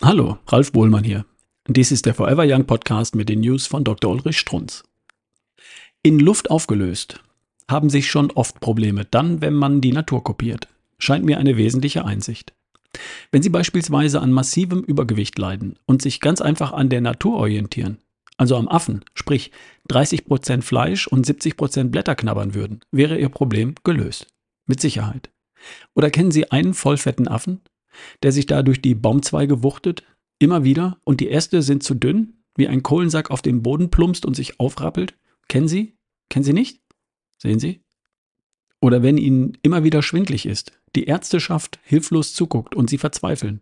Hallo, Ralf Bohlmann hier. Dies ist der Forever Young Podcast mit den News von Dr. Ulrich Strunz. In Luft aufgelöst haben sich schon oft Probleme, dann, wenn man die Natur kopiert. Scheint mir eine wesentliche Einsicht. Wenn Sie beispielsweise an massivem Übergewicht leiden und sich ganz einfach an der Natur orientieren, also am Affen, sprich 30% Fleisch und 70% Blätter knabbern würden, wäre Ihr Problem gelöst. Mit Sicherheit. Oder kennen Sie einen vollfetten Affen, der sich da durch die Baumzweige wuchtet, immer wieder, und die Äste sind zu dünn, wie ein Kohlensack auf den Boden plumpst und sich aufrappelt. Kennen Sie? Kennen Sie nicht? Sehen Sie? Oder wenn Ihnen immer wieder schwindlig ist, die Ärzteschaft hilflos zuguckt und Sie verzweifeln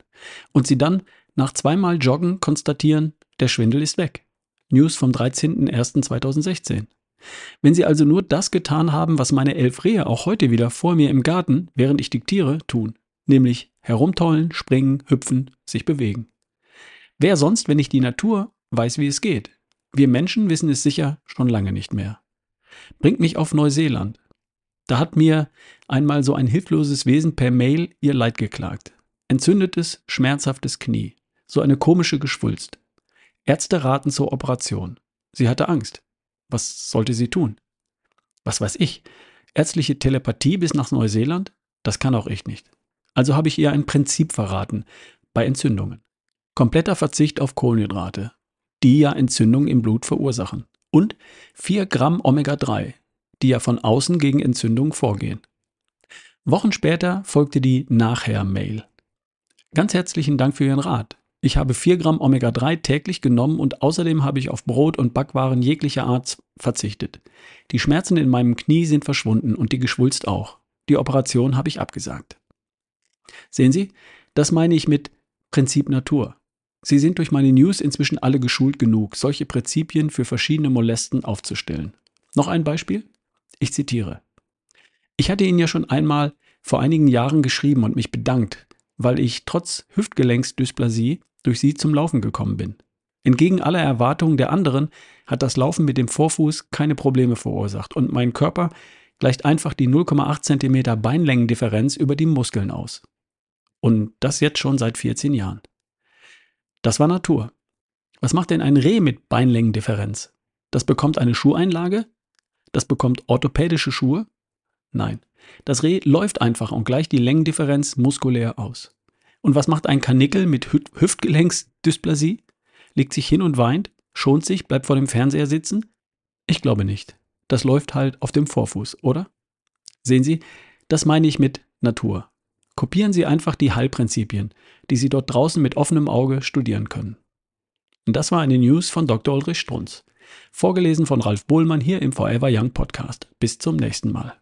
und Sie dann nach zweimal Joggen konstatieren, der Schwindel ist weg. News vom 13.01.2016. Wenn Sie also nur das getan haben, was meine elf Rehe auch heute wieder vor mir im Garten, während ich diktiere, tun, nämlich herumtollen, springen, hüpfen, sich bewegen. Wer sonst, wenn nicht die Natur, weiß, wie es geht? Wir Menschen wissen es sicher schon lange nicht mehr. Bringt mich auf Neuseeland. Da hat mir einmal so ein hilfloses Wesen per Mail ihr Leid geklagt. Entzündetes, schmerzhaftes Knie. So eine komische Geschwulst. Ärzte raten zur Operation. Sie hatte Angst. Was sollte sie tun? Was weiß ich? Ärztliche Telepathie bis nach Neuseeland? Das kann auch ich nicht. Also habe ich ihr ein Prinzip verraten bei Entzündungen. Kompletter Verzicht auf Kohlenhydrate, die ja Entzündungen im Blut verursachen. Und 4 Gramm Omega-3, die ja von außen gegen Entzündungen vorgehen. Wochen später folgte die Nachher-Mail. Ganz herzlichen Dank für Ihren Rat. Ich habe 4 Gramm Omega-3 täglich genommen und außerdem habe ich auf Brot und Backwaren jeglicher Art verzichtet. Die Schmerzen in meinem Knie sind verschwunden und die Geschwulst auch. Die Operation habe ich abgesagt. Sehen Sie, das meine ich mit Prinzip Natur. Sie sind durch meine News inzwischen alle geschult genug, solche Prinzipien für verschiedene Molesten aufzustellen. Noch ein Beispiel? Ich zitiere. Ich hatte Ihnen ja schon einmal vor einigen Jahren geschrieben und mich bedankt, weil ich trotz Hüftgelenksdysplasie durch Sie zum Laufen gekommen bin. Entgegen aller Erwartungen der anderen hat das Laufen mit dem Vorfuß keine Probleme verursacht und mein Körper gleicht einfach die 0,8 cm Beinlängendifferenz über die Muskeln aus. Und das jetzt schon seit 14 Jahren. Das war Natur. Was macht denn ein Reh mit Beinlängendifferenz? Das bekommt eine Schuheinlage? Das bekommt orthopädische Schuhe? Nein. Das Reh läuft einfach und gleicht die Längendifferenz muskulär aus. Und was macht ein Kanickel mit Hü Hüftgelenksdysplasie? Legt sich hin und weint? Schont sich? Bleibt vor dem Fernseher sitzen? Ich glaube nicht. Das läuft halt auf dem Vorfuß, oder? Sehen Sie, das meine ich mit Natur. Kopieren Sie einfach die Heilprinzipien, die Sie dort draußen mit offenem Auge studieren können. Und das war eine News von Dr. Ulrich Strunz. Vorgelesen von Ralf Bohlmann hier im Forever Young Podcast. Bis zum nächsten Mal.